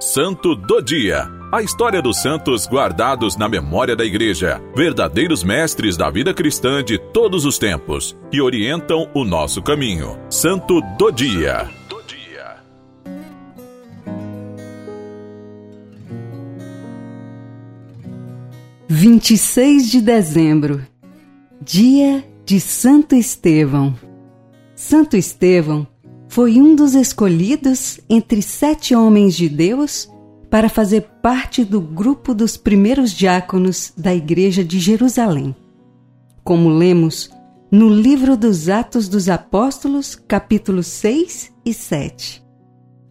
Santo do Dia. A história dos santos guardados na memória da Igreja, verdadeiros mestres da vida cristã de todos os tempos, que orientam o nosso caminho. Santo do Dia. 26 de dezembro, dia de Santo Estevão. Santo Estevão foi um dos escolhidos entre sete homens de Deus para fazer parte do grupo dos primeiros diáconos da Igreja de Jerusalém. Como lemos no livro dos Atos dos Apóstolos, capítulos 6 e 7.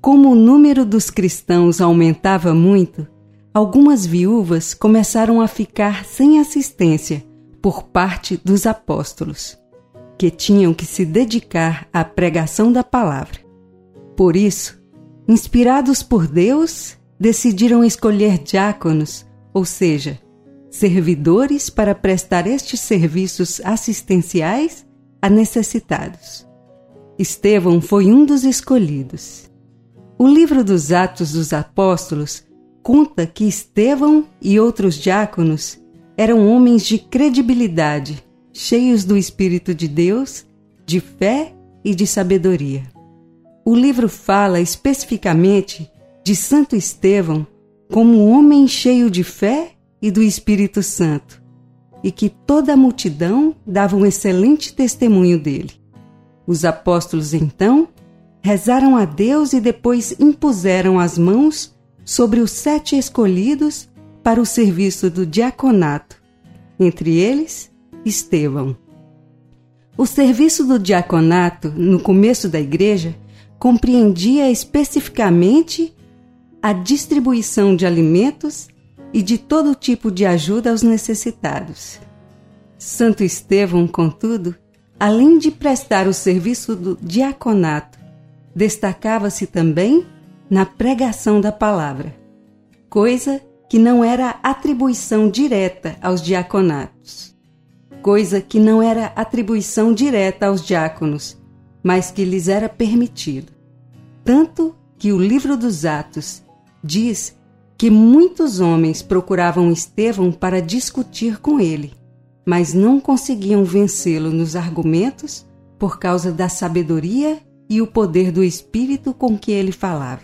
Como o número dos cristãos aumentava muito, algumas viúvas começaram a ficar sem assistência por parte dos apóstolos que tinham que se dedicar à pregação da palavra. Por isso, inspirados por Deus, decidiram escolher diáconos, ou seja, servidores para prestar estes serviços assistenciais a necessitados. Estevão foi um dos escolhidos. O livro dos Atos dos Apóstolos conta que Estevão e outros diáconos eram homens de credibilidade cheios do Espírito de Deus, de fé e de sabedoria. O livro fala especificamente de Santo Estevão como um homem cheio de fé e do Espírito Santo, e que toda a multidão dava um excelente testemunho dele. Os apóstolos então rezaram a Deus e depois impuseram as mãos sobre os sete escolhidos para o serviço do diaconato, entre eles Estevão. O serviço do diaconato no começo da igreja compreendia especificamente a distribuição de alimentos e de todo tipo de ajuda aos necessitados. Santo Estevão, contudo, além de prestar o serviço do diaconato, destacava-se também na pregação da palavra, coisa que não era atribuição direta aos diaconatos coisa que não era atribuição direta aos diáconos, mas que lhes era permitido. Tanto que o livro dos Atos diz que muitos homens procuravam Estevão para discutir com ele, mas não conseguiam vencê-lo nos argumentos por causa da sabedoria e o poder do Espírito com que ele falava.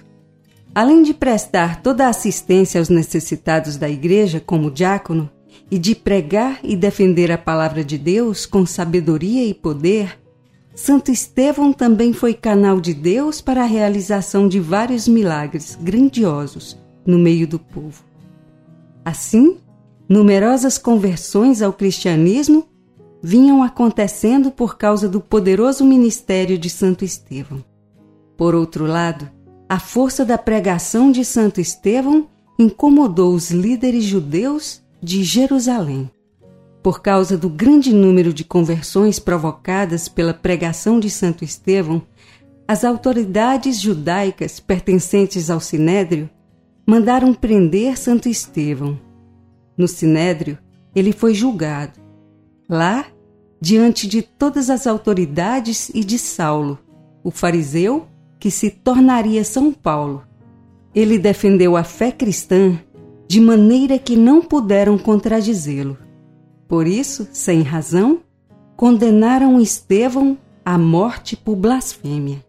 Além de prestar toda a assistência aos necessitados da igreja como diácono, e de pregar e defender a palavra de Deus com sabedoria e poder, Santo Estevão também foi canal de Deus para a realização de vários milagres grandiosos no meio do povo. Assim, numerosas conversões ao cristianismo vinham acontecendo por causa do poderoso ministério de Santo Estevão. Por outro lado, a força da pregação de Santo Estevão incomodou os líderes judeus de Jerusalém. Por causa do grande número de conversões provocadas pela pregação de Santo Estevão, as autoridades judaicas pertencentes ao Sinédrio mandaram prender Santo Estevão. No Sinédrio, ele foi julgado. Lá, diante de todas as autoridades e de Saulo, o fariseu que se tornaria São Paulo, ele defendeu a fé cristã de maneira que não puderam contradizê-lo. Por isso, sem razão, condenaram Estevão à morte por blasfêmia.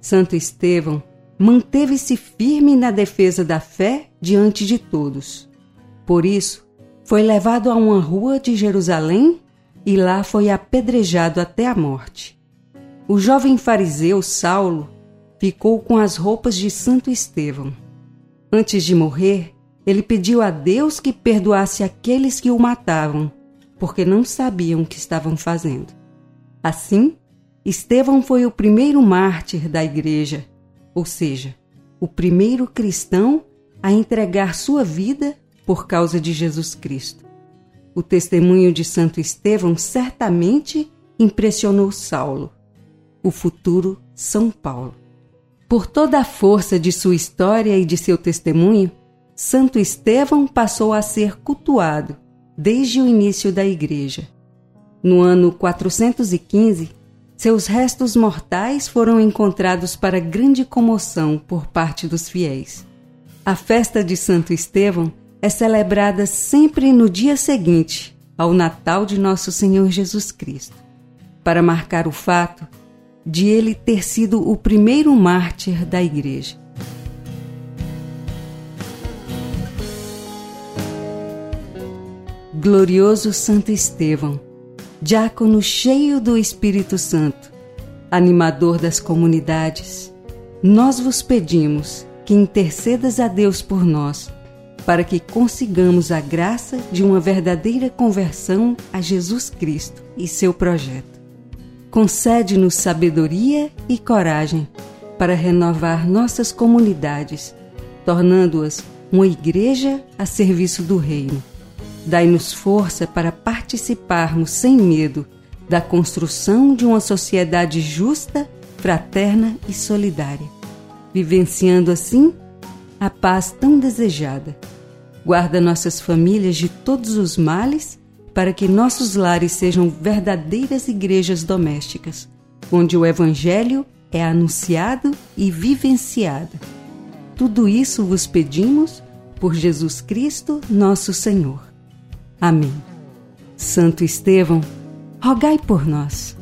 Santo Estevão manteve-se firme na defesa da fé diante de todos. Por isso, foi levado a uma rua de Jerusalém e lá foi apedrejado até a morte. O jovem fariseu Saulo ficou com as roupas de Santo Estevão. Antes de morrer, ele pediu a Deus que perdoasse aqueles que o matavam, porque não sabiam o que estavam fazendo. Assim, Estevão foi o primeiro mártir da igreja, ou seja, o primeiro cristão a entregar sua vida por causa de Jesus Cristo. O testemunho de Santo Estevão certamente impressionou Saulo, o futuro São Paulo. Por toda a força de sua história e de seu testemunho, Santo Estevão passou a ser cultuado desde o início da Igreja. No ano 415, seus restos mortais foram encontrados para grande comoção por parte dos fiéis. A festa de Santo Estevão é celebrada sempre no dia seguinte ao Natal de Nosso Senhor Jesus Cristo, para marcar o fato de ele ter sido o primeiro mártir da Igreja. Glorioso Santo Estevão, diácono cheio do Espírito Santo, animador das comunidades, nós vos pedimos que intercedas a Deus por nós, para que consigamos a graça de uma verdadeira conversão a Jesus Cristo e seu projeto. Concede-nos sabedoria e coragem para renovar nossas comunidades, tornando-as uma igreja a serviço do Reino. Dai-nos força para participarmos sem medo da construção de uma sociedade justa, fraterna e solidária vivenciando assim a paz tão desejada. Guarda nossas famílias de todos os males, para que nossos lares sejam verdadeiras igrejas domésticas, onde o Evangelho é anunciado e vivenciado. Tudo isso vos pedimos por Jesus Cristo, nosso Senhor. Amém. Santo Estevão, rogai por nós.